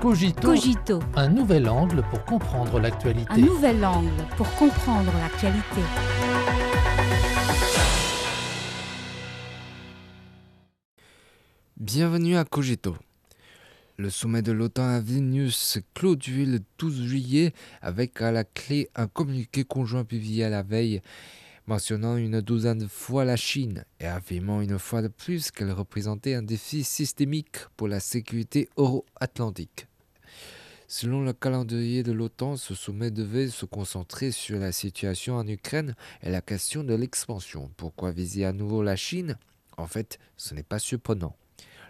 Cogito, Cogito, un nouvel angle pour comprendre l'actualité. un nouvel angle pour comprendre l'actualité. Bienvenue à Cogito. Le sommet de l'OTAN à Vilnius s'est clôturé le 12 juillet avec à la clé un communiqué conjoint publié à la veille mentionnant une douzaine de fois la Chine et affirmant une fois de plus qu'elle représentait un défi systémique pour la sécurité euro-atlantique. Selon le calendrier de l'OTAN, ce sommet devait se concentrer sur la situation en Ukraine et la question de l'expansion. Pourquoi viser à nouveau la Chine? En fait, ce n'est pas surprenant.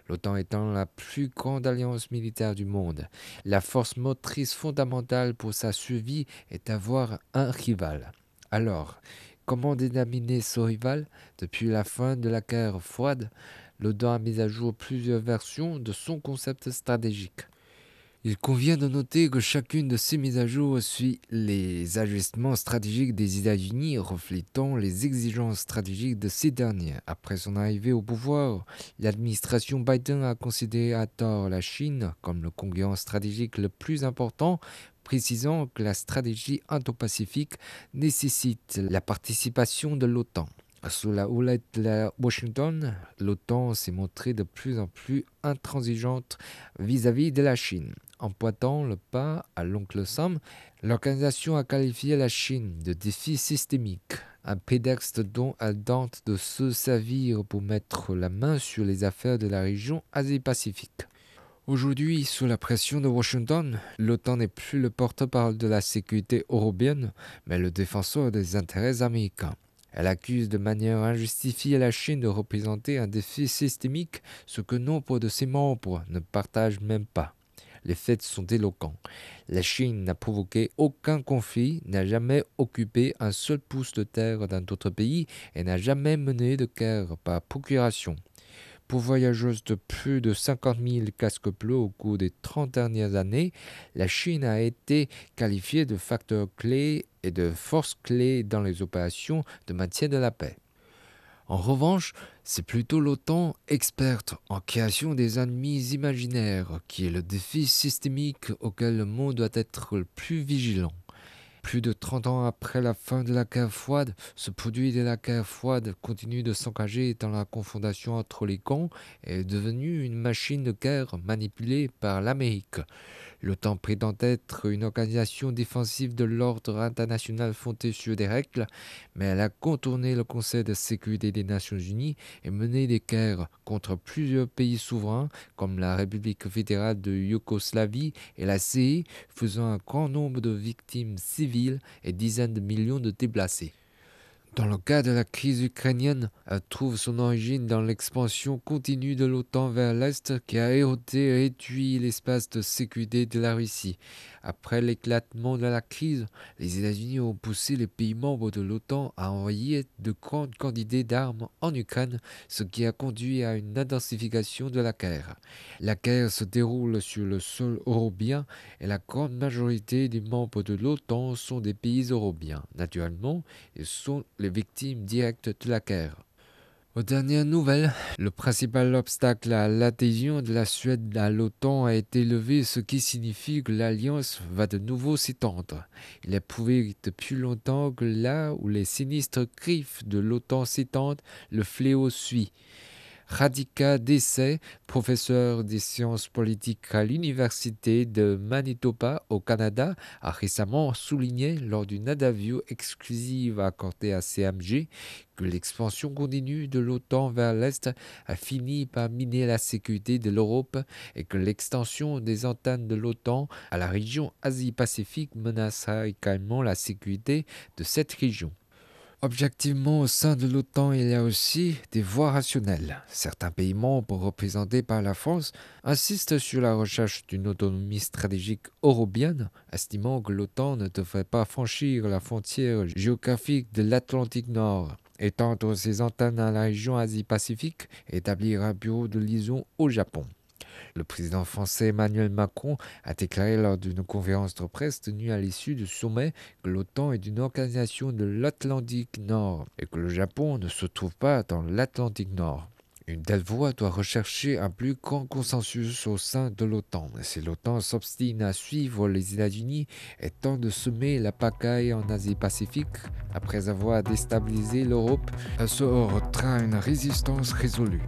L'OTAN étant la plus grande alliance militaire du monde, la force motrice fondamentale pour sa survie est d'avoir un rival. Alors, comment déterminer ce rival? Depuis la fin de la guerre froide, l'OTAN a mis à jour plusieurs versions de son concept stratégique. Il convient de noter que chacune de ces mises à jour suit les ajustements stratégiques des États-Unis reflétant les exigences stratégiques de ces derniers. Après son arrivée au pouvoir, l'administration Biden a considéré à tort la Chine comme le concurrent stratégique le plus important, précisant que la stratégie indo-pacifique nécessite la participation de l'OTAN. Sous la houlette de Washington, l'OTAN s'est montrée de plus en plus intransigeante vis-à-vis de la Chine. En pointant le pas à l'oncle Sam, l'organisation a qualifié la Chine de défi systémique, un prétexte dont elle tente de se servir pour mettre la main sur les affaires de la région Asie-Pacifique. Aujourd'hui, sous la pression de Washington, l'OTAN n'est plus le porte-parole de la sécurité européenne, mais le défenseur des intérêts américains. Elle accuse de manière injustifiée la Chine de représenter un défi systémique, ce que nombre de ses membres ne partagent même pas. Les faits sont éloquents. La Chine n'a provoqué aucun conflit, n'a jamais occupé un seul pouce de terre d'un autre pays et n'a jamais mené de guerre par procuration. Pour voyageuses de plus de 50 000 casques bleus au cours des 30 dernières années, la Chine a été qualifiée de facteur clé et de force clé dans les opérations de maintien de la paix. En revanche, c'est plutôt l'OTAN, experte en création des ennemis imaginaires, qui est le défi systémique auquel le monde doit être le plus vigilant. Plus de 30 ans après la fin de la guerre froide, ce produit de la guerre froide continue de s'engager dans la confrontation entre les camps et est devenu une machine de guerre manipulée par l'Amérique. L'OTAN prétend être une organisation défensive de l'ordre international fondée sur des règles, mais elle a contourné le Conseil de sécurité des Nations Unies et mené des guerres contre plusieurs pays souverains comme la République fédérale de Yougoslavie et la CE, faisant un grand nombre de victimes civiles et dizaines de millions de déplacés. Dans le cas de la crise ukrainienne, elle trouve son origine dans l'expansion continue de l'OTAN vers l'Est qui a érodé et réduit l'espace de sécurité de la Russie. Après l'éclatement de la crise, les États-Unis ont poussé les pays membres de l'OTAN à envoyer de grandes quantités d'armes en Ukraine, ce qui a conduit à une intensification de la guerre. La guerre se déroule sur le sol européen et la grande majorité des membres de l'OTAN sont des pays européens. Naturellement, ils sont les victimes directes de la guerre. Aux dernières nouvelles, le principal obstacle à l'adhésion de la Suède à l'OTAN a été levé, ce qui signifie que l'alliance va de nouveau s'étendre. Il est prouvé depuis longtemps que là où les sinistres griffes de l'OTAN s'étendent, le fléau suit. Radhika Desai, professeur des sciences politiques à l'Université de Manitoba au Canada, a récemment souligné lors d'une interview exclusive accordée à CMG que l'expansion continue de l'OTAN vers l'Est a fini par miner la sécurité de l'Europe et que l'extension des antennes de l'OTAN à la région Asie-Pacifique menacera également la sécurité de cette région. Objectivement, au sein de l'OTAN, il y a aussi des voies rationnelles. Certains pays membres représentés par la France insistent sur la recherche d'une autonomie stratégique européenne, estimant que l'OTAN ne devrait pas franchir la frontière géographique de l'Atlantique Nord, étendre ses antennes à la région Asie-Pacifique établir un bureau de liaison au Japon. Le président français Emmanuel Macron a déclaré lors d'une conférence de presse tenue à l'issue du sommet que l'OTAN est une organisation de l'Atlantique Nord et que le Japon ne se trouve pas dans l'Atlantique Nord. Une telle voie doit rechercher un plus grand consensus au sein de l'OTAN. Si l'OTAN s'obstine à suivre les États-Unis et tente de semer la pagaille en Asie-Pacifique, après avoir déstabilisé l'Europe, elle se heurtera à une résistance résolue.